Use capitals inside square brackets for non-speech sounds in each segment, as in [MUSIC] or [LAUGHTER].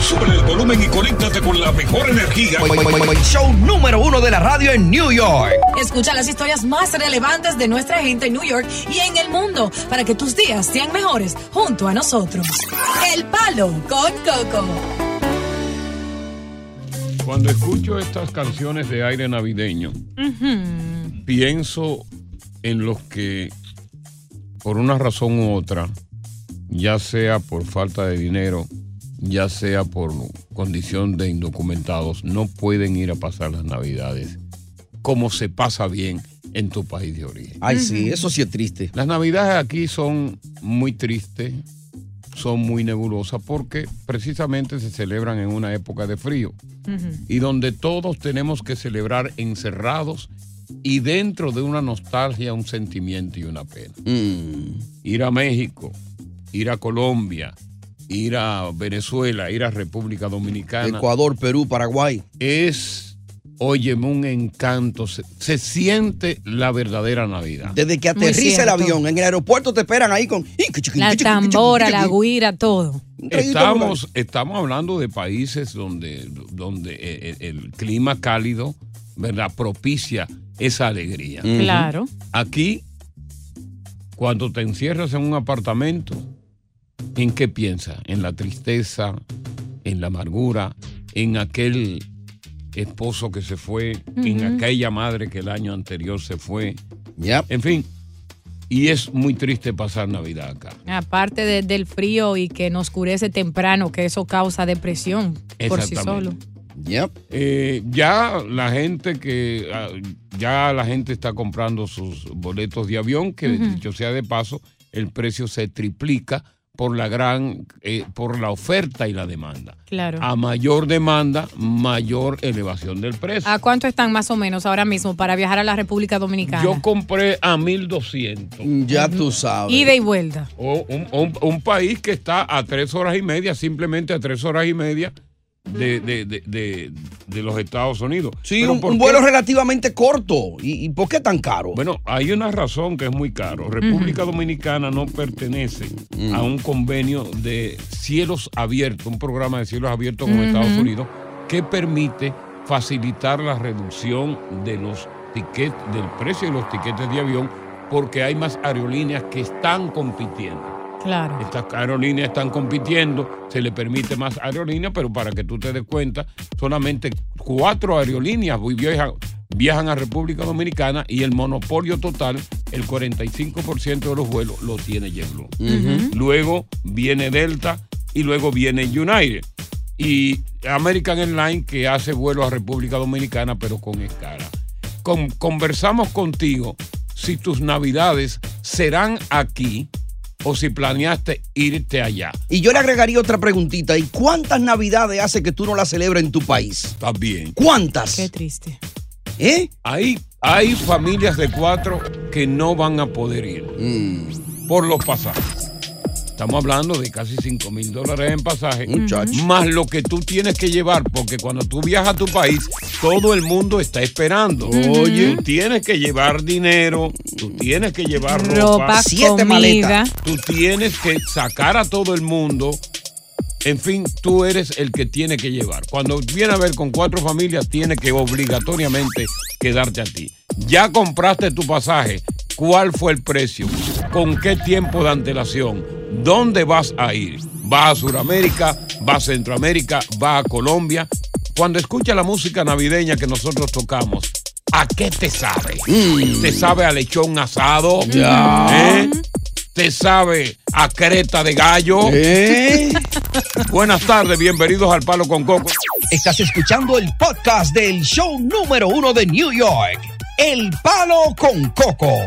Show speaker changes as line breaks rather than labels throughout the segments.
Sube el volumen y conéctate con la mejor energía.
Show número uno de la radio en New York.
Escucha las historias más relevantes de nuestra gente en New York y en el mundo para que tus días sean mejores junto a nosotros. El Palo con Coco.
Cuando escucho estas canciones de aire navideño, pienso en los que, por una razón u otra, ya sea por falta de dinero, ya sea por condición de indocumentados, no pueden ir a pasar las navidades como se pasa bien en tu país de origen.
Ay, sí, eso sí es triste.
Las navidades aquí son muy tristes, son muy nebulosas porque precisamente se celebran en una época de frío y donde todos tenemos que celebrar encerrados y dentro de una nostalgia, un sentimiento y una pena. Ir a México, ir a Colombia, ir a Venezuela, ir a República Dominicana.
Ecuador, Perú, Paraguay.
Es, óyeme, un encanto. Se, se siente la verdadera Navidad.
Desde que aterriza el avión, en el aeropuerto te esperan ahí con...
La tambora, la guira, todo.
Estamos, estamos hablando de países donde, donde eh, el, el clima cálido, ¿verdad? Propicia esa alegría.
Claro.
Aquí, cuando te encierras en un apartamento, ¿en qué piensas? En la tristeza, en la amargura, en aquel esposo que se fue, en
Ujú.
aquella madre que el año anterior se fue.
Ya.
En fin, y es muy triste pasar Navidad acá.
Aparte de- del frío y que nos oscurece temprano, que eso causa depresión por sí solo.
Exactamente. Eh, ya la gente que ah, ya la gente está comprando sus boletos de avión, que
Ujú.
dicho sea de paso, el precio se triplica por la gran, eh, por la oferta y la demanda.
Claro.
A mayor demanda, mayor elevación del precio.
¿A cuánto están más o menos ahora mismo para viajar a la República Dominicana?
Yo compré a 1200.
Ya tú sabes.
Ida y vuelta.
O un, un- un país que está a tres horas y media, simplemente a tres horas y media de, de- de- de- los Estados Unidos.
Sí, un, vuelo relativamente corto. ¿Y, y por qué tan caro?
Bueno, hay una razón que es muy caro. República Dominicana no pertenece a un convenio de cielos abiertos, un programa de cielos abiertos con. Estados Unidos que permite facilitar la reducción de los tiquetes, del precio de los tiquetes de avión, porque hay más aerolíneas que están compitiendo.
Claro.
Estas aerolíneas están compitiendo, se le permite más aerolíneas, pero para que tú te des cuenta, solamente cuatro aerolíneas viajan, viajan a República Dominicana y el monopolio total, el 45% de los vuelos, lo tiene JetBlue. Luego viene Delta y luego viene United. Y American Airlines que hace vuelos a República Dominicana, pero con escala. Con- conversamos contigo si tus navidades serán aquí o si planeaste irte allá.
Y yo le agregaría otra preguntita. ¿Y cuántas navidades hace que tú no la celebras en tu país?
Está bien.
¿Cuántas?
Qué triste.
¿Eh?
Hay, hay familias de cuatro que no van a poder ir
Mm.
por los pasajes. Estamos hablando de casi 5 mil dólares en pasaje.
Muchacho.
Más lo que tú tienes que llevar, porque cuando tú viajas a tu país, todo el mundo está esperando.
Oye.
Tú tienes que llevar dinero, tú tienes que llevar ropa.
Ropa,
Siete
comida.
maletas.
Tú tienes que sacar a todo el mundo. En fin, tú eres el que tiene que llevar. Cuando viene a ver con cuatro familias, tiene que obligatoriamente quedarte a ti. Ya compraste tu pasaje. ¿Cuál fue el precio? ¿Con qué tiempo de antelación? ¿Dónde vas a ir? ¿Vas a Sudamérica? ¿Vas a Centroamérica? ¿Vas a Colombia? Cuando escucha la música navideña que nosotros tocamos, ¿a qué te sabe? ¿Te sabe a lechón asado? ¿Eh? ¿Te sabe a creta de gallo?
¿Eh? [LAUGHS]
Buenas tardes, bienvenidos al Palo con Coco.
Estás escuchando el podcast del show número uno de New York. El Palo con Coco.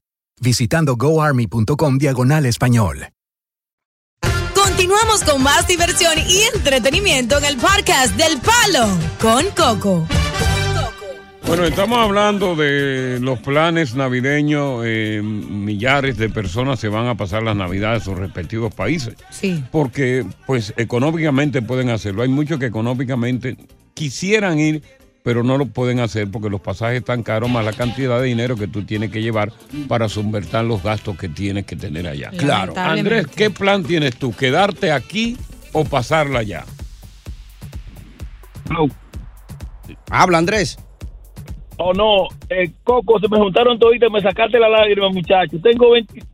visitando goarmy.com diagonal español.
Continuamos con más diversión y entretenimiento en el podcast del Palo con Coco.
Bueno, estamos hablando de los planes navideños. eh, millares de personas se van a pasar las navidades en sus respectivos países.
Sí.
Porque, pues, económicamente pueden hacerlo. Hay muchos que económicamente quisieran ir, pero no lo pueden hacer porque los pasajes están caros, más la cantidad de dinero que tú tienes que llevar para subvertar los gastos que tienes que tener allá.
Claro.
Andrés, ¿qué plan tienes tú? ¿Quedarte aquí o pasarla allá?
Habla, Andrés.
Oh, no, eh, Coco, se me juntaron toditas, me sacaste la lágrima, muchacho. Tengo 20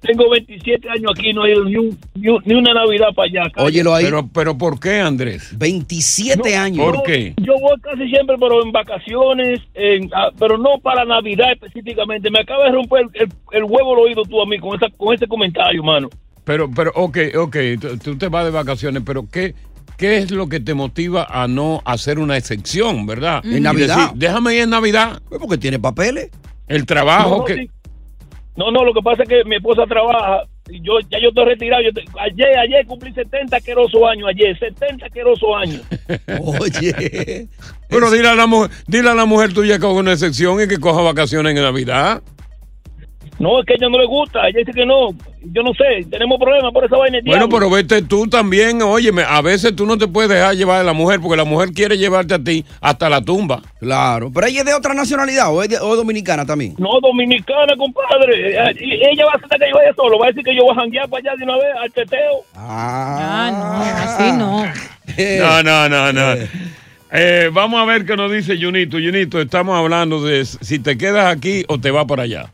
tengo 27 años aquí, no he ido ni, un- ni, un- ni una Navidad para allá. calle.
Óyelo ahí.
Pero, pero ¿por qué, Andrés?
27
No,
años.
¿Por qué?
Yo voy casi siempre, pero en vacaciones, en- ah, pero no para Navidad específicamente. Me acaba de romper el, el- el huevo el oído tú a mí con, esa, con ese comentario, mano.
Pero, pero, ok, ok, tú- tú te vas de vacaciones, pero ¿qué, ¿qué es lo que te motiva a no hacer una excepción, verdad?
En
Y
Navidad.
decir, déjame ir en Navidad.
Pues porque tiene papeles.
El trabajo
No,
que...
sí. No, no, lo que pasa es que mi esposa trabaja y yo ya yo estoy retirado. Yo te- ayer, ayer cumplí 70 asquerosos años, ayer, 70 asquerosos años. [LAUGHS]
Oye.
Pero dile a, la mujer, dile a la mujer tuya que haga una excepción y que coja vacaciones en Navidad.
No, es que a ella no le gusta, ella dice que no. Yo no sé, tenemos problemas por esa vaina.
Bueno,
diablo.
pero vete tú también, óyeme, a veces tú no te puedes dejar llevar a la mujer porque la mujer quiere llevarte a ti hasta la tumba.
Claro. Pero ella es de otra nacionalidad o es, de- o es dominicana también.
No, dominicana, compadre. Eh, Ella va a hacer que yo vaya solo, va a decir que yo voy a janguear para allá de una vez al teteo.
Ah,
Así no.
No, no, no, no. Eh, vamos a ver qué nos dice Junito. Junito, estamos hablando de si te quedas aquí o te vas para allá.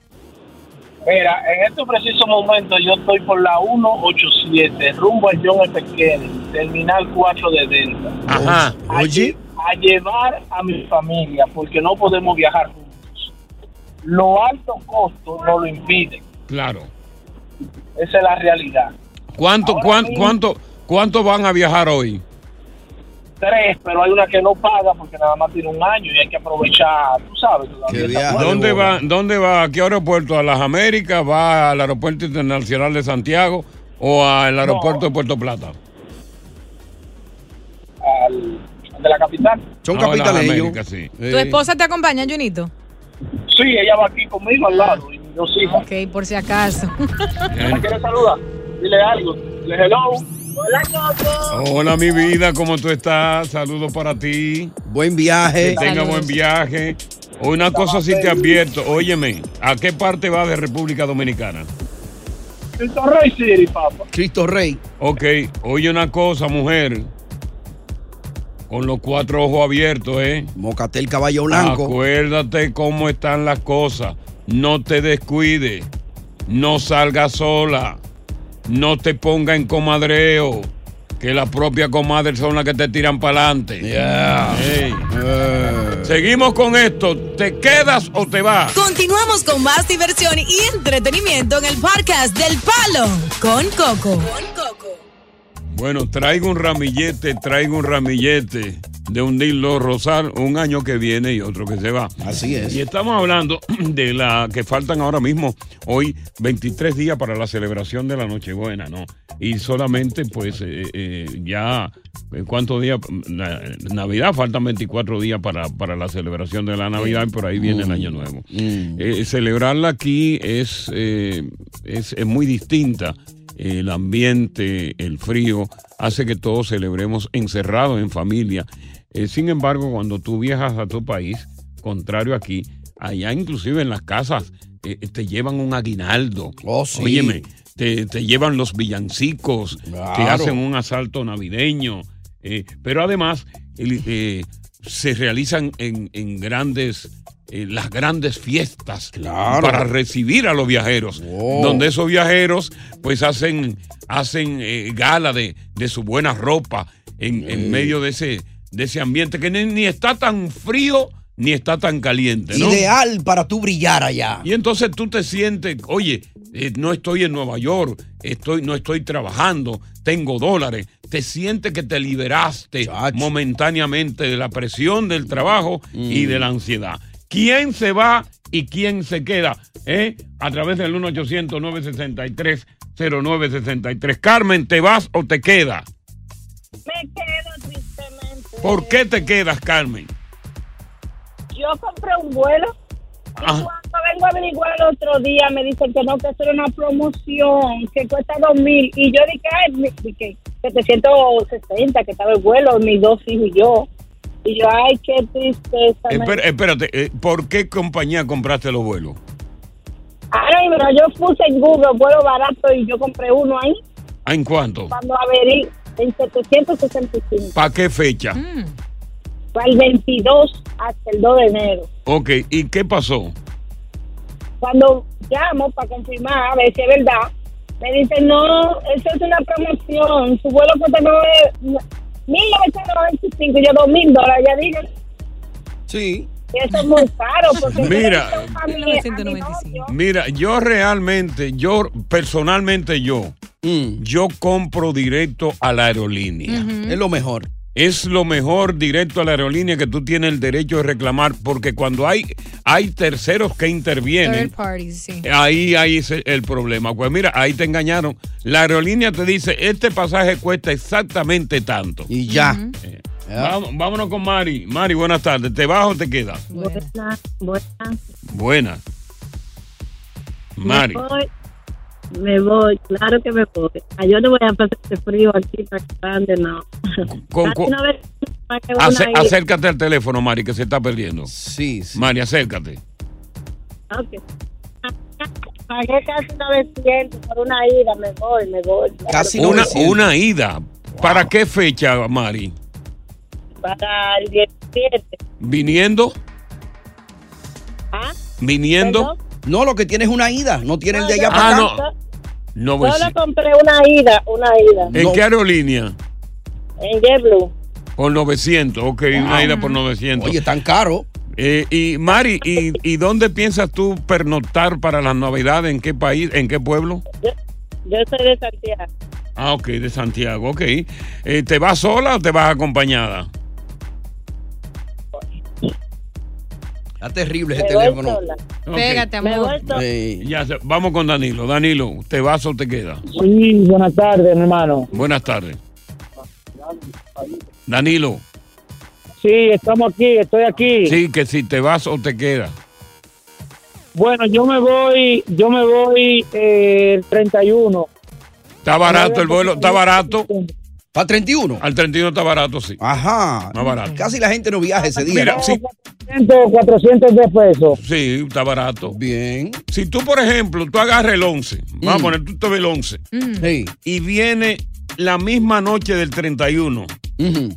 Mira, en este preciso momento yo estoy por la 187, rumbo a John F. Kennedy, terminal 4 de Delta.
Ajá.
A, lle- a llevar a mi familia, porque no podemos viajar juntos. Lo alto costo no lo impide.
Claro.
Esa es la realidad.
¿Cuánto, cuán-
mismo-
cuánto, cuánto van a viajar hoy?
Tres, pero hay una que no paga porque nada más tiene un año y hay que aprovechar, tú sabes.
¿Dónde va, ¿Dónde va? ¿A qué aeropuerto? ¿A las Américas? ¿Va al Aeropuerto Internacional de Santiago o al aeropuerto de Puerto Plata?
Al, al de la capital.
Son Ah, capitaleños. Américas, sí.
¿Tu esposa te acompaña, Junito?
Sí, ella va aquí conmigo al lado y dos hijas.
Ok, por si acaso.
¿Me quieres saludar? Dile algo. Dile hello. Hola, Coco.
Hola, mi vida, ¿cómo tú estás? Saludos para ti.
Buen viaje.
Que tenga
Saludos.
buen viaje. Una cosa sí te advierto, óyeme, ¿a qué parte va de República Dominicana?
Cristo Rey City, papá.
Cristo Rey.
Ok, oye una cosa, mujer. Con los cuatro ojos abiertos, ¿eh?
Mocatel Caballo Blanco.
Acuérdate cómo están las cosas. No te descuides. No salgas sola. No te ponga en comadreo. Que las propias comadres son las que te tiran para adelante. Seguimos con esto. ¿Te quedas o te vas?
Continuamos con más diversión y entretenimiento en el podcast del Palo con Coco.
Bueno, traigo un ramillete, traigo un ramillete de un Dilo Rosal, un año que viene y otro que se va.
Así es.
Y estamos hablando [CLEARS THROAT] de la que faltan ahora mismo, hoy 23 días para la celebración de la Nochebuena, ¿no? Y solamente pues eh, eh, ya, eh, ¿cuántos días? Na- Navidad, faltan 24 días para, para la celebración de la Navidad y por ahí viene el Año Nuevo. Eh, celebrarla aquí es, eh, es, es muy distinta. El ambiente, el frío, hace que todos celebremos encerrados en familia. Eh, sin embargo, cuando tú viajas a tu país, contrario aquí, allá inclusive en las casas eh, te llevan un aguinaldo.
sí.
Óyeme, te, te llevan los villancicos, te hacen un asalto navideño. eh, pero además el- se realizan en, en grandes, eh, las grandes fiestas
Claro.
para recibir a los viajeros. Donde esos viajeros pues hacen, hacen eh, gala de, de su buena ropa en, en medio de ese, de ese ambiente que ni, ni está tan frío ni está tan caliente. ¿no?
Ideal para tú brillar allá.
Y entonces tú te sientes, oye, eh, no estoy en Nueva York, estoy, no estoy trabajando, tengo dólares. Te sientes que te liberaste momentáneamente de la presión del trabajo y de la ansiedad. ¿Quién se va y quién se queda? ¿Eh? A través del 1-800-963-0963. Carmen, ¿te vas o te quedas?
Me quedo tristemente.
¿Por qué te quedas, Carmen?
Yo compré un vuelo y
Ah.
cuando vengo a averiguar el otro día me dicen que no, que eso era una promoción, que cuesta dos mil. Y yo dije, ay, dije, 760, que estaba el vuelo, mis dos hijos y yo. Y yo, ay, qué tristeza.
Espera- espérate, eh, ¿por qué compañía compraste los vuelos?
Ay, pero yo puse en Google vuelo barato y yo compré uno ahí.
¿Ah, ¿En cuánto?
Cuando averí en 765.
¿Para qué fecha?
Para el 22 hasta el 2 de enero.
Ok, ¿y qué pasó?
Cuando llamo para confirmar, a ver si es verdad, me dicen, no, eso es una promoción, su vuelo cuesta nueve- 1995, yo dos mil dólares, ya dije.
Sí.
Y eso es muy caro, porque [LAUGHS]
Mira.
yo le hice a mi- a mi novio.
Mira, yo realmente, yo personalmente yo, yo compro directo a la aerolínea.
Es lo mejor.
Es lo mejor directo a la aerolínea que tú tienes el derecho de reclamar, porque cuando hay, hay terceros que intervienen,
Third parties, sí.
ahí hay ese- el problema. Pues mira, ahí te engañaron. La aerolínea te dice, este pasaje cuesta exactamente tanto.
Y ya.
Eh, vamos- vámonos con Mari. Mari, buenas tardes. ¿Te vas o te quedas?
Buenas, buenas.
Buenas. Mari.
Me voy, me voy, claro que me voy. Ah, Yo no voy a pasar este frío aquí tan grande, no.
Con-
Casi
con-
una vez ida.
acércate al teléfono, Mari, que se está perdiendo.
Sí,
Mari, acércate.
Ok. Pagué casi 900 por una ida, me voy, me voy. claro.
una, una ida. ¿Para qué fecha, Mari?
Para el 17.
¿Viniendo?
¿Ah?
¿Viniendo?
No, lo que tienes es una ida. No tienes el de allá
Ah,
para
no.
acá.
No, pues,
Solo compré una ida, una ida.
¿En qué aerolínea?
En JetBlue.
Por 900, ok, una ida por 900.
Oye, tan caro.
Eh, y Mari, ¿y, ¿y dónde piensas tú pernoctar para las navidades? ¿En qué país? ¿En qué pueblo?
Yo, Yo soy de Santiago.
Ah, ok, de Santiago, ok. Eh, ¿Te vas sola o te vas acompañada?
Está terrible ese teléfono.
Pégate, amor.
Eh, ya, vamos con Danilo. Danilo, ¿te vas o te quedas?
Sí, buenas tardes, mi hermano.
Buenas tardes. Danilo,
Sí, estamos aquí, estoy aquí.
sí, que si te vas o te quedas.
Bueno, yo me voy, yo me voy eh, el 31.
Está barato el vuelo, está barato.
¿Para 31?
Al 31 está barato, sí.
Ajá.
Más barato.
Casi la gente no viaja ese día.
Mira, sí,
400, 400 de pesos.
sí, está barato.
Bien.
Si tú, por ejemplo, tú agarras el 11, vamos a
Mm.
poner, tú te ves el 11,
Sí.
y viene la misma noche del 31,
Ujú.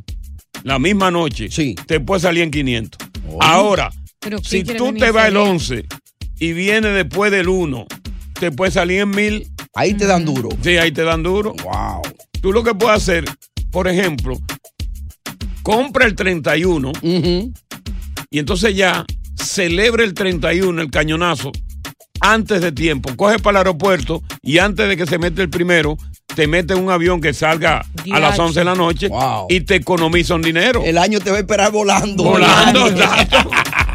la misma noche,
Sí.
te puede salir en 500. Ahora,
Pero ¿quién
si tú te vas el
feliz?
11 y viene después del 1, te puede salir en 1000.
Ahí te dan duro.
Sí, ahí te dan duro.
Wow.
Tú lo que puedes hacer, por ejemplo, compra el 31
Ujú.
y entonces ya celebra el 31, el cañonazo, antes de tiempo. Coge para el aeropuerto y antes de que se mete el primero, te mete un avión que salga a las
Diache.
11 de la noche
Wow.
y te economiza un dinero.
El año te va a esperar volando.
Volando, [LAUGHS] exacto.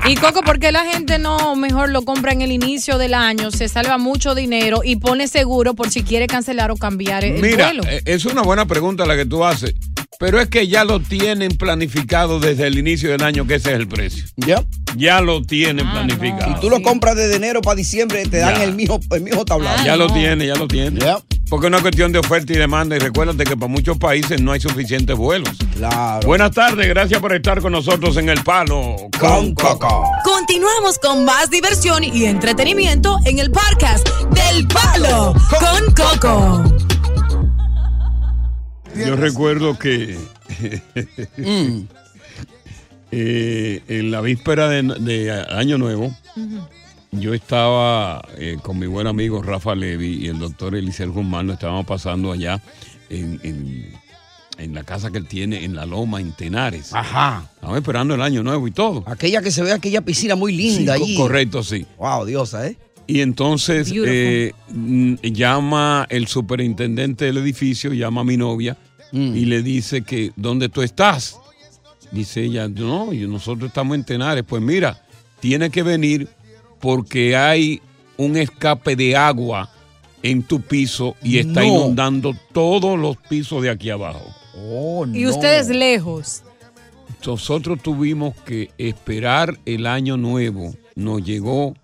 Y Coco, ¿por qué la gente no mejor lo compra en el inicio del año? Se salva mucho dinero y pone seguro por si quiere cancelar o cambiar el
Mira,
vuelo.
eh, es una buena pregunta la que tú haces, pero es que ya lo tienen planificado desde el inicio del año que ese es el precio.
Ya.
Ya lo tienen
Ah,
planificado.
Y tú lo compras desde enero para diciembre, te dan
Ya.
el mismo, el mismo tablado.
Ah,
Ya lo
no.
tiene, ya lo tiene.
Ya.
Porque es una cuestión de oferta y demanda. Y recuérdate que para muchos países no hay suficientes vuelos.
Claro.
Buenas tardes, gracias por estar con nosotros en El Palo
Con Coco.
Continuamos con más diversión y entretenimiento en el podcast del Palo con Coco.
Yo recuerdo que [LAUGHS] [LAUGHS]
Mm.
eh, en la víspera de, de Año Nuevo, yo estaba eh, con mi buen amigo Rafa Levi y el doctor Eliseo Guzmán, lo estábamos pasando allá en, en- en la casa que él tiene en La Loma, en Tenares.
Ajá.
Estamos esperando el Año Nuevo y todo.
Aquella que se ve, aquella piscina muy linda
Sí. Correcto, sí.
Wow, diosa, ¿eh?
Y entonces eh, llama el superintendente del edificio, llama a mi novia
Mm.
y le dice que, ¿dónde tú estás? Dice ella, no, y nosotros estamos en Tenares. Pues mira, tiene que venir porque hay un escape de agua en tu piso y está
No.
inundando todos los pisos de aquí abajo.
Oh,
Y
no.
ustedes lejos.
Nosotros tuvimos que esperar el año nuevo. Nos llegó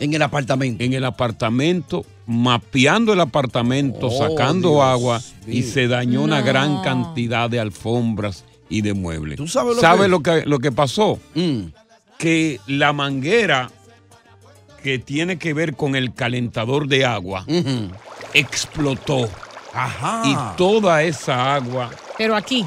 En el apartamento.
en el apartamento, mapeando el apartamento,
Oh,
sacando
Dios
agua y se dañó una gran cantidad de alfombras y de muebles.
¿Tú sabes lo
¿Sabe
que-
lo que, lo que pasó?
Mm.
Que la manguera que tiene que ver con el calentador de agua explotó.
Ajá.
Y toda esa agua,
Pero aquí.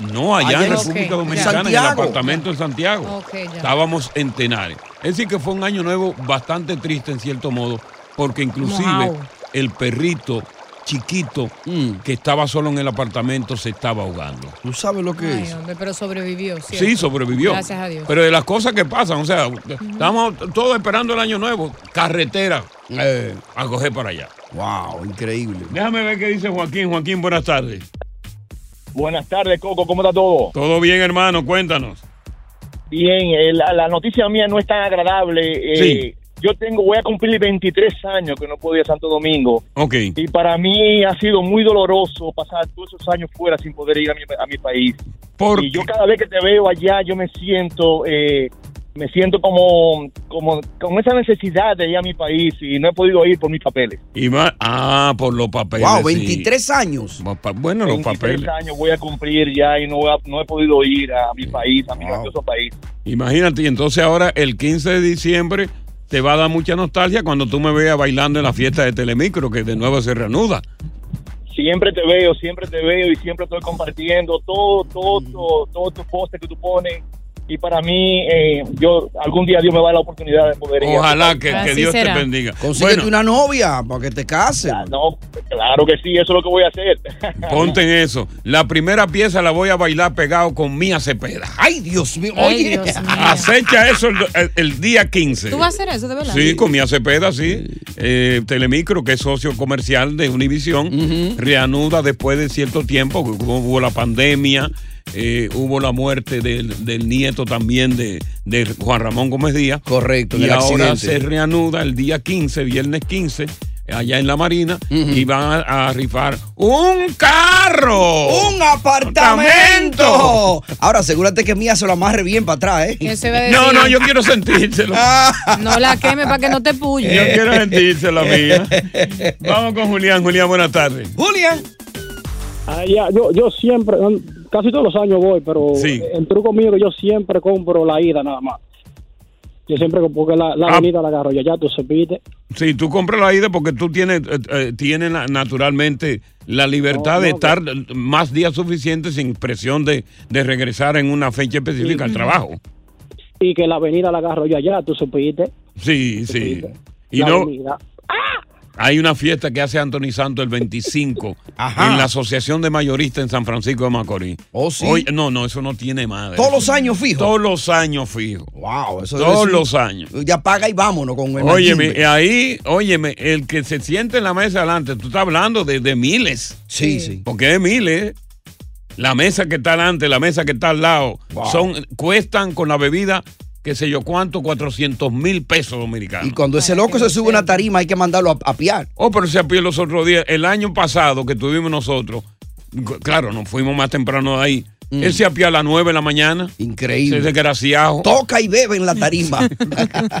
no allá en República Dominicana, en el apartamento en Santiago. Estábamos en Tenares. Es decir, que fue un año nuevo bastante triste en cierto modo, porque inclusive el perrito chiquito
Mm.
que estaba solo en el apartamento se estaba ahogando.
¿Tú sabes lo que
Ay,
es?
hombre, pero sobrevivió. ¿cierto?
Sí, sobrevivió.
Gracias a Dios.
Pero de las cosas que pasan, o sea, estamos todos esperando el año nuevo, carretera
Eh,
a coger para allá.
wow, increíble.
Déjame ver qué dice Joaquín. Joaquín, buenas tardes.
Buenas tardes, Coco, ¿cómo está todo?
Todo bien, hermano, cuéntanos.
Bien, eh, la, la noticia mía no es tan agradable. eh,
Sí.
Yo tengo, voy a cumplir 23 años que no puedo ir a Santo Domingo.
Ok.
Y para mí ha sido muy doloroso pasar todos esos años fuera sin poder ir a mi, a mi país.
¿Por
y yo cada vez que te veo allá, yo me siento, eh, me siento como, como con esa necesidad de ir a mi país y no he podido ir por mis papeles.
Y más, ah, por los papeles.
Wow,
sí.
23 años.
Bueno, los
23
papeles.
años voy a cumplir ya y no, voy a- no he podido ir a mi país, a mi
Wow.
grandioso país.
Imagínate, y entonces ahora el 15 de diciembre te va a dar mucha nostalgia cuando tú me veas bailando en la fiesta de Telemicro, que de nuevo se reanuda.
Siempre te veo, siempre te veo y siempre estoy compartiendo todo, todo, todo, todos tus postes que tú pones. Y para mí, eh, yo algún día Dios me va a dar la oportunidad de poder ir.
Ojalá que, que Dios te bendiga.
Consíguete una novia para que te cases.
No, claro que sí, eso es lo que voy a hacer. [LAUGHS]
Ponte en eso. La primera pieza la voy a bailar pegado con Mía Cepeda.
Ay, Dios mío.
Ay,
Oye,
Dios mío.
Acecha eso el, el- el día 15.
¿Tú vas a hacer eso, de verdad?
Sí, con Mía Cepeda, sí. Eh, Telemicro, que es socio comercial de Univisión, reanuda después de cierto tiempo, que hubo la pandemia, eh, hubo la muerte del, del nieto también de, de Juan Ramón Gómez Díaz.
Correcto,
Y
el
ahora
accidente.
se reanuda el día 15, viernes 15, allá en la Marina, y van a, a rifar un carro.
¡Un apartamento! Ahora, asegúrate que Mía se lo amarre bien para atrás, ¿eh?
¿Qué se va a decir?
No, no, yo quiero sentírselo. [LAUGHS]
No la queme para que no te puye.
Yo quiero sentírselo, mía. [LAUGHS] Vamos con Julián. Julián, buenas tardes.
Julián.
Ah, ya, yo, yo siempre, casi todos los años voy, pero
Sí.
el truco mío que yo siempre compro la ida nada más. Yo siempre, porque la, la
Ah.
avenida la agarro, ya, ya tú se pide.
Sí, tú compras la ida porque tú tienes, eh, eh, tienes na- naturalmente la libertad
No,
de estar más días suficientes sin presión de, de regresar en una fecha específica al trabajo.
Y que la avenida la agarro yo allá, tú supiste.
Sí, sí. Y
la
no,
avenida.
Hay una fiesta que hace Anthony Santos el 25 [LAUGHS]
Ajá.
en la Asociación de Mayoristas en San Francisco de Macorís.
Oh, sí.
Oye, no, no, eso no tiene madre.
Todos los años fijo.
Todos los años fijo.
Wow, eso
Todos los años.
Ya paga y vámonos con el
Óyeme,
Majimbe.
eh, ahí, óyeme, el que se siente en la mesa adelante, tú estás hablando de, de miles.
Sí, sí.
Porque es miles. La mesa que está adelante, la mesa que está al lado,
Wow.
son, cuestan con la bebida, qué sé yo cuánto, 400 mil pesos dominicanos.
Y cuando ese loco se sube a una tarima hay que mandarlo a, a piar.
Oh, pero se apió los otros días. El año pasado que tuvimos nosotros, claro, nos fuimos más temprano de ahí. Él se apió a las 9 de la mañana.
Mm. Increíble.
Ese desgraciado.
Toca y bebe en la tarima.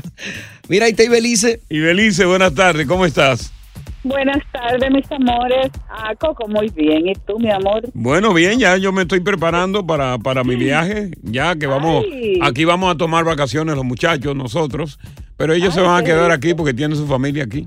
[LAUGHS] Mira, ahí está Ibelice.
Y Belice, buenas tardes, ¿cómo estás?
Buenas tardes, mis amores. Ah, Coco, muy bien. ¿Y tú, mi amor?
Bueno, bien, ya yo me estoy preparando para, para mi viaje, ya que vamos,
Ay.
aquí vamos a tomar vacaciones los muchachos, nosotros, pero ellos se van a quedar aquí porque tienen su familia aquí.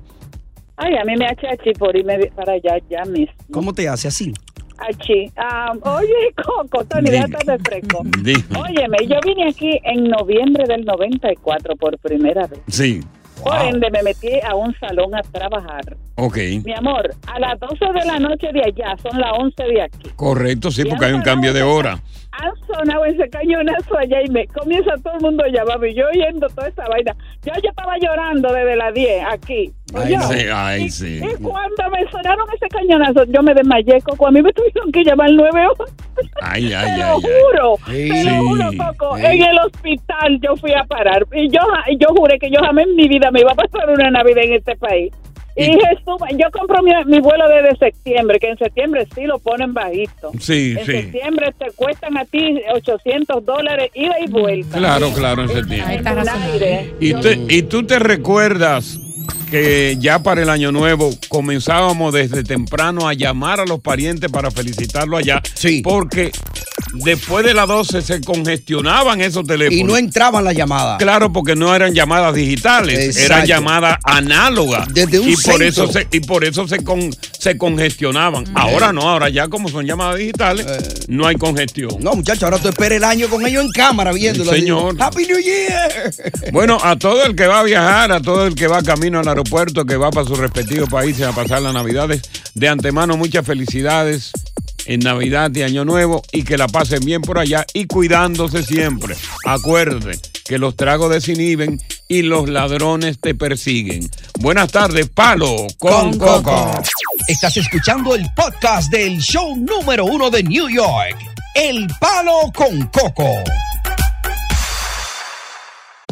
Ay, a mí me achachi por irme para allá ya mismo.
¿Cómo te hace así?
Achi. Ah, oye, [LAUGHS] Coco, Tony, déjate de fresco.
Dime.
Óyeme, yo vine aquí en noviembre del 94 por primera vez.
Sí,
Por ende, me metí a un salón a trabajar.
ok,
Mi amor, a las 12 de la noche de allá, son las 11 de aquí.
correcto, sí, porque hay un cambio de hora.
Han sonado ese cañonazo allá y me comienza todo el mundo a llamarme. y Yo oyendo toda esa vaina. Yo, yo estaba llorando desde las 10 aquí.
Ay,
Oye,
sí, ay,
y-
sí.
Y cuando me sonaron ese cañonazo, yo me desmayé, Coco. A mí me tuvieron que llamar 911.
Ay, ay,
Te
ay,
lo
ay.
juro,
Sí.
te lo juro,
Sí.
Coco.
Sí.
En el hospital yo fui a parar. Y yo, yo juré que yo jamás en mi vida me iba a pasar una Navidad en este país. Y Jesús, yo compro mi, mi vuelo desde septiembre, que en septiembre sí lo ponen bajito.
Sí,
en
sí.
septiembre te cuestan a ti 800 dólares ida y vuelta.
Claro, claro, en septiembre.
En el aire.
Y, te- y tú te recuerdas que ya para el año nuevo comenzábamos desde temprano a llamar a los parientes para felicitarlo allá. Sí. Porque después de las 12 se congestionaban esos teléfonos.
Y no entraban las llamadas.
Claro, porque no eran llamadas digitales,
Exacto.
eran llamadas análogas.
Desde un
y por eso
centro.
se, y por eso se, con- se congestionaban. Ahora no, ahora ya como son llamadas digitales, no hay congestión.
No, muchachos, ahora tú esperas el año con ellos en cámara viéndolo.
Sí, señor.
Happy New Year. [LAUGHS]
Bueno, a todo el que va a viajar, a todo el que va camino al aeropuerto, que va para sus respectivos países a pasar las navidades, de antemano muchas felicidades en Navidad y Año Nuevo y que la pasen bien por allá y cuidándose siempre. Acuerde que los tragos desinhiben y los ladrones te persiguen. Buenas tardes, Palo con, Coco.
Estás escuchando el podcast del show número uno de New York, El Palo con Coco.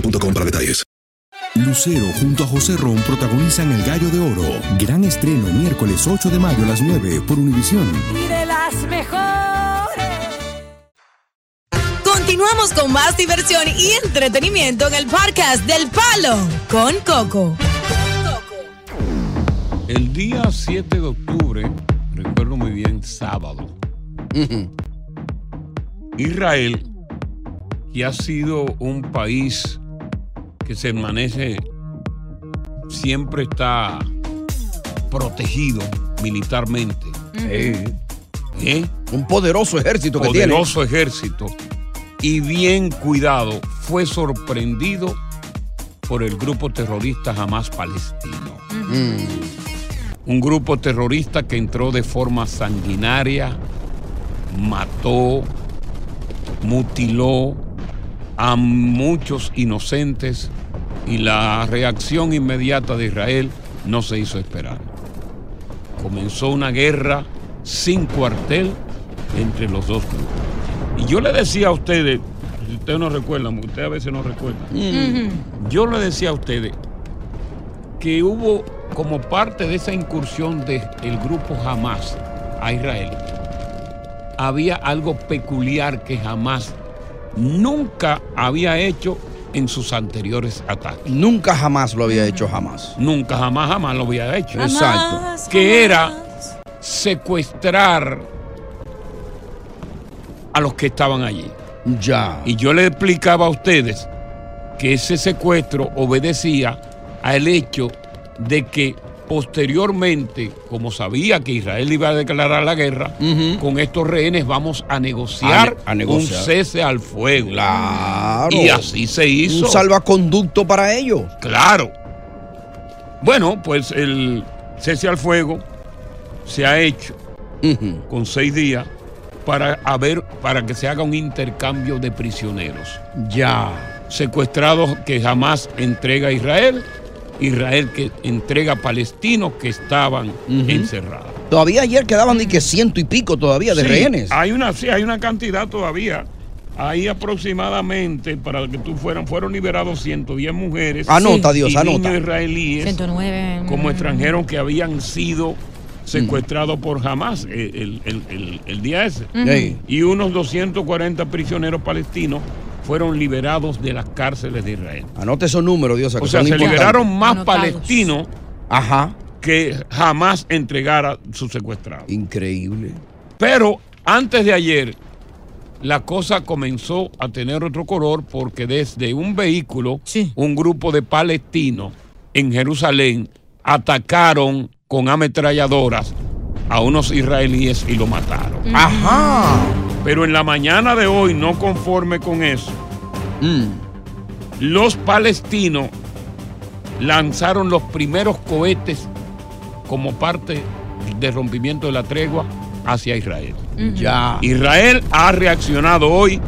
boostmobile.com para detalles.
Lucero junto a José Ron protagonizan El Gallo de Oro. Gran estreno miércoles 8 de mayo a las 9 por Univisión.
y de las mejores.
Continuamos con más diversión y entretenimiento en el podcast del Palo con Coco.
El día 7 de octubre, recuerdo muy bien, sábado, Israel, que ha sido un país que se maneja, siempre está protegido militarmente. ¿Eh?
Un poderoso ejército que tiene.
Poderoso ejército. Y bien cuidado, fue sorprendido por el grupo terrorista Hamas Palestino. Un grupo terrorista que entró de forma sanguinaria, mató, mutiló a muchos inocentes y la reacción inmediata de Israel no se hizo esperar. Comenzó una guerra sin cuartel entre los dos grupos. Y yo le decía a ustedes, si ustedes no recuerdan, ustedes a veces no recuerdan, yo le decía a ustedes que hubo como parte de esa incursión del grupo Hamas a Israel, había algo peculiar que jamás, nunca había hecho en sus anteriores ataques.
Nunca jamás lo había hecho, jamás.
Nunca, jamás, jamás lo había hecho.
Exacto.
Que era secuestrar a los que estaban allí.
Ya.
Y yo le explicaba a ustedes que ese secuestro obedecía al hecho de que posteriormente, como sabía que Israel iba a declarar la guerra, con estos rehenes vamos a negociar,
A ne- a negociar.
un cese al fuego.
Claro.
Y así se hizo.
Un salvaconducto para ellos.
Claro. Bueno, pues el cese al fuego se ha hecho con seis días para, haber, para que se haga un intercambio de prisioneros.
Ya.
Secuestrados que jamás entrega a Israel, Israel que entrega a palestinos que estaban encerrados.
Todavía ayer quedaban ni que ciento y pico todavía de
Sí,
rehenes.
Hay una, sí, hay una cantidad todavía. Ahí aproximadamente, para que tú fueran, fueron liberados 110 mujeres.
Anota, Dios,
y
anota.
niños israelíes
109.
como extranjeros que habían sido secuestrados por Hamas eh, el, el- el- el día ese. Y unos 240 prisioneros palestinos fueron liberados de las cárceles de Israel.
Anote esos números, Dios.
O sea, se liberaron más palestinos
Ajá.
que jamás entregara sus secuestrados.
Increíble.
Pero antes de ayer, la cosa comenzó a tener otro color porque desde un vehículo, un grupo de palestinos en Jerusalén atacaron con ametralladoras a unos israelíes y lo mataron.
Ajá.
Pero en la mañana de hoy, no conforme con eso, los palestinos lanzaron los primeros cohetes como parte del rompimiento de la tregua hacia Israel.
Ya.
Israel ha reaccionado hoy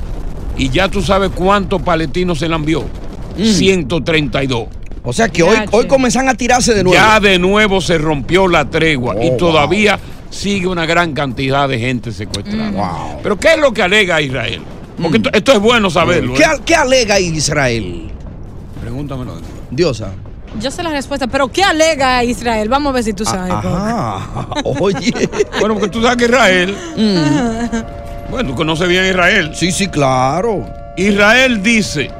y ya tú sabes cuántos palestinos se la envió. 132.
O sea que hoy, hoy comienzan a tirarse de nuevo.
Ya de nuevo se rompió la tregua y
Oh,
todavía sigue una gran cantidad de gente secuestrada. Pero ¿qué es lo que alega Israel? Porque esto, esto es bueno saberlo.
¿Qué,
¿eh?
qué alega Israel?
Pregúntamelo.
Diosa.
Yo sé la respuesta, pero ¿qué alega Israel? Vamos a ver si tú sabes.
Ajá. [LAUGHS] Oye. [LAUGHS]
Bueno, porque tú sabes que Israel. Bueno, tú conoces bien a Israel.
Sí, sí, claro.
Israel dice: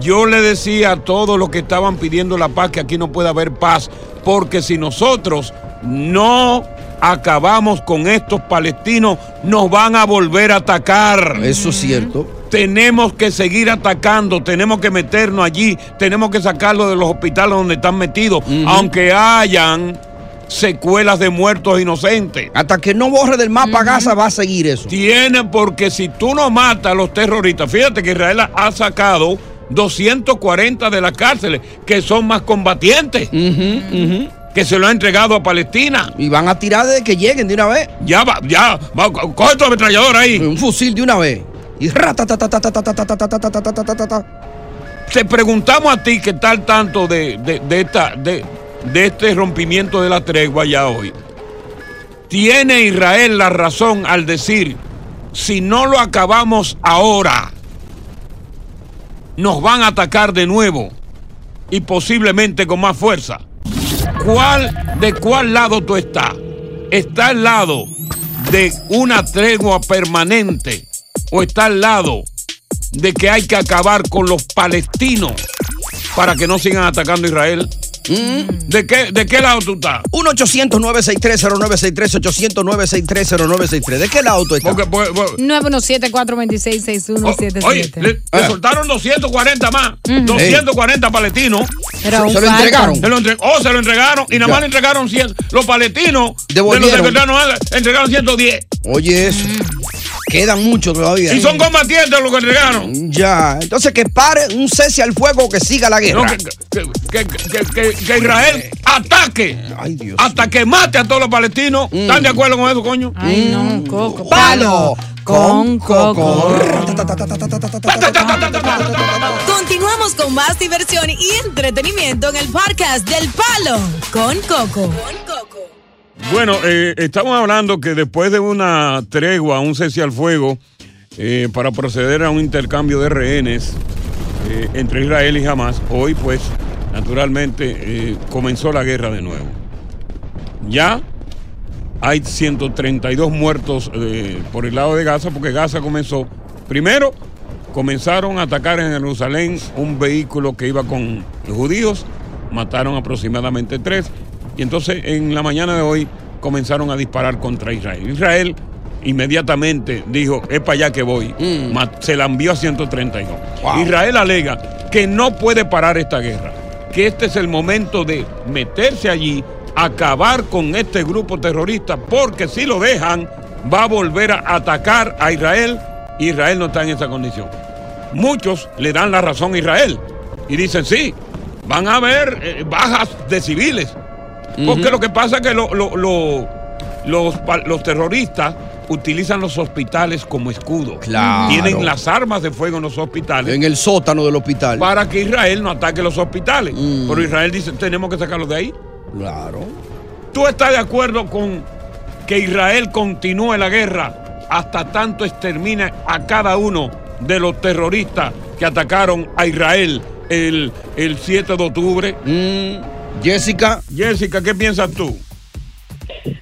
Yo le decía a todos los que estaban pidiendo la paz que aquí no puede haber paz, porque si nosotros no acabamos con estos palestinos, nos van a volver a atacar.
Eso es cierto.
Tenemos que seguir atacando, tenemos que meternos allí, tenemos que sacarlos de los hospitales donde están metidos, aunque hayan secuelas de muertos inocentes.
Hasta que no borre del mapa Gaza va a seguir eso.
Tiene porque si tú no matas a los terroristas, fíjate que Israel ha sacado 240 de las cárceles que son más combatientes que se lo ha entregado a Palestina.
Y van a tirar desde que lleguen de una vez.
Ya va, ya, va, coge tu ametralladora ahí.
Un fusil de una vez. Y
Te preguntamos a ti que tal tanto de, de, de esta, de, de este rompimiento de la tregua ya hoy. ¿Tiene Israel la razón al decir, si no lo acabamos ahora, nos van a atacar de nuevo y posiblemente con más fuerza? ¿Cuál, ¿De cuál lado tú estás? ¿Está al lado de una tregua permanente o está al lado de que hay que acabar con los palestinos para que no sigan atacando a Israel? ¿De, qué, ¿De qué lado tú estás?
1-800-963-0963, 800-963-0963. ¿De qué lado tú estás?
917-426-6177.
Oye, le, le soltaron 240 más. 240 palestinos.
Pero
Se lo entregaron.
Se lo entre- oh, se lo entregaron. Y nada más le entregaron 100. Los palestinos
Devolvieron.
de los entregaron 110.
Oye, eso. Quedan muchos todavía.
Y son combatientes los que entregaron.
Ya. Entonces que pare un cese al fuego que siga la guerra.
No, que, que- que- que- Israel ataque hasta que mate a todos los palestinos. ¿Están de acuerdo con eso, coño?
Ay, no, Coco.
Palo
con Coco. Continuamos con más diversión y entretenimiento en el podcast del Palo con Coco.
Bueno, eh, estamos hablando que después de una tregua, un cese al fuego, eh, para proceder a un intercambio de rehenes eh, entre Israel y Hamas, hoy pues naturalmente comenzó la guerra de nuevo. Ya hay 132 muertos por el lado de Gaza, porque Gaza comenzó, primero comenzaron a atacar en Jerusalén un vehículo que iba con judíos, mataron aproximadamente tres, y entonces en la mañana de hoy comenzaron a disparar contra Israel. Israel inmediatamente dijo, es para allá que voy, Ma- se la envió a 132. Israel alega que no puede parar esta guerra, que este es el momento de meterse allí, acabar con este grupo terrorista, porque si lo dejan, va a volver a atacar a Israel, Israel no está en esa condición. Muchos le dan la razón a Israel y dicen, sí, van a haber eh, bajas de civiles. Porque lo que pasa es que lo- lo- lo- los, los terroristas utilizan los hospitales como escudo.
Claro.
Tienen las armas de fuego en los hospitales.
En el sótano del hospital.
Para que Israel no ataque los hospitales.
Mm.
Pero Israel dice, tenemos que sacarlos de ahí.
Claro.
¿Tú estás de acuerdo con que Israel continúe la guerra hasta tanto extermine a cada uno de los terroristas que atacaron a Israel el, el 7 de octubre?
Jessica.
Jessica, ¿qué piensas tú?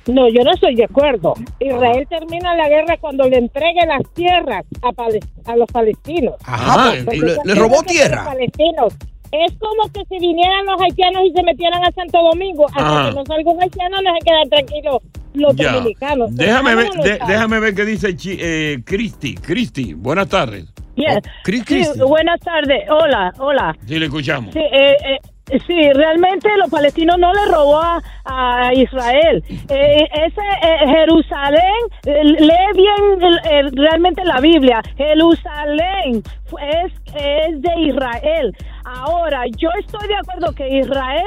No, yo no estoy de acuerdo. Israel termina la guerra cuando le entregue las tierras a, los palestinos.
Ajá,
Porque
pues, le- robó tierra.
palestinos. Es como que si vinieran los haitianos y se metieran a Santo Domingo, hasta
Ajá.
que no salga un haitiano, no se quedan tranquilos los
Ya.
dominicanos.
Déjame ver, déjame ver qué dice eh, Cristi. Cristi, buenas tardes.
Yes. Sí,
Cristi.
buenas tardes. Hola, hola.
Sí, le escuchamos.
Sí, eh, eh, sí, realmente los palestinos no le robó a, a Israel. Eh, ese eh, Jerusalén, lee bien realmente la Biblia. Jerusalén es, es de Israel. Ahora, yo estoy de acuerdo que Israel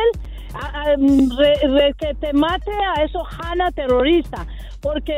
que te mate a esos Hana terroristas, porque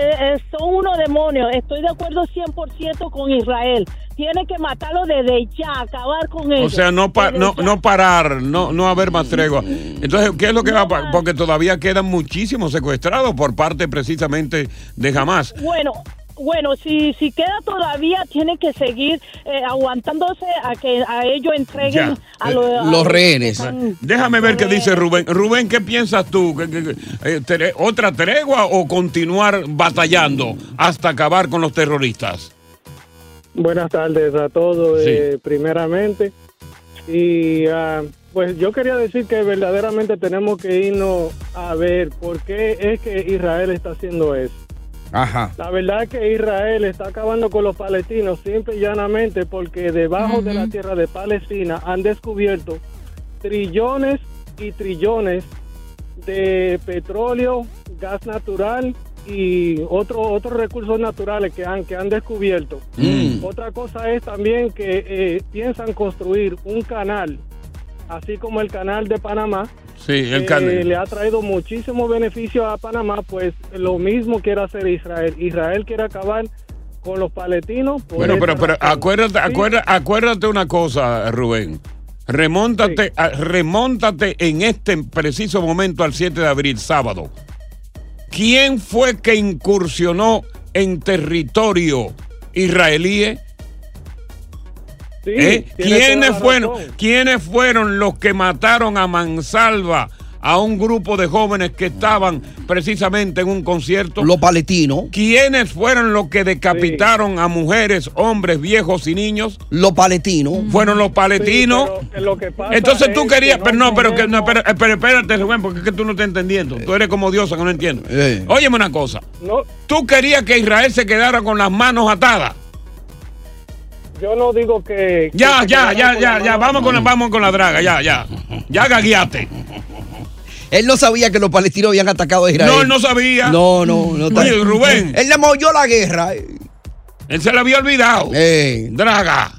son unos demonios. Estoy de acuerdo 100% con Israel. Tiene que matarlo desde ya, acabar con ellos.
O sea, no, pa- no, no parar, no, no haber más tregua. Entonces, ¿qué es lo que va a pasar? Porque todavía quedan muchísimos secuestrados por parte precisamente de Hamas.
Bueno, bueno, si, si queda todavía, tiene que seguir eh, aguantándose a que a ellos entreguen
Ya.
a lo- a
Los rehenes.
Déjame ver qué dice Rubén. Rubén, ¿qué piensas tú? ¿Qué- qué- qué- eh, ¿Otra tregua o continuar batallando hasta acabar con los terroristas?
Buenas tardes a todos, eh, primeramente. Y ah, pues yo quería decir que verdaderamente tenemos que irnos a ver por qué es que Israel está haciendo eso.
Ajá.
La verdad es que Israel está acabando con los palestinos simple y llanamente porque debajo de la tierra de Palestina han descubierto trillones y trillones de petróleo, gas natural y otros otros recursos naturales que han que han descubierto.
Mm.
Otra cosa es también que eh, piensan construir un canal, así como el canal de Panamá,
Sí, el
que
canal.
le ha traído muchísimos beneficios a Panamá, pues lo mismo quiere hacer Israel. Israel quiere acabar con los palestinos. por
Bueno, pero, pero acuérdate,
Sí.
acuérdate, acuérdate una cosa, Rubén. Remóntate, a- remóntate en este preciso momento al 7 de abril, sábado. ¿Quién fue que incursionó en territorio israelí?
Sí,
¿Eh? ¿Quiénes, fueron. ¿Quiénes fueron los que mataron a Mansalva, a un grupo de jóvenes que estaban precisamente en un concierto.
Los palestinos.
¿Quiénes fueron los que decapitaron a mujeres, hombres, viejos y niños?
Los palestinos.
Fueron los palestinos.
Sí, pero lo que pasa
Entonces tú querías,
que
pero
no
no, pero que no,
podemos-
pero, pero espérate, Rubén, porque es que tú no estás entendiendo. Tú eres como diosa que no entiendo. Óyeme una cosa.
No,
Tú querías que Israel se quedara con las manos atadas.
Yo no digo que.
Ya,
que
ya, ya, ya, ya,
la
vamos con la, vamos con la draga, ya, ya. Ya gagueaste.
Él no sabía que los palestinos habían atacado a Israel.
No, él no sabía.
No, no, no.
Oye, Rubén.
Él le movió la guerra.
Él se le había olvidado. Draga.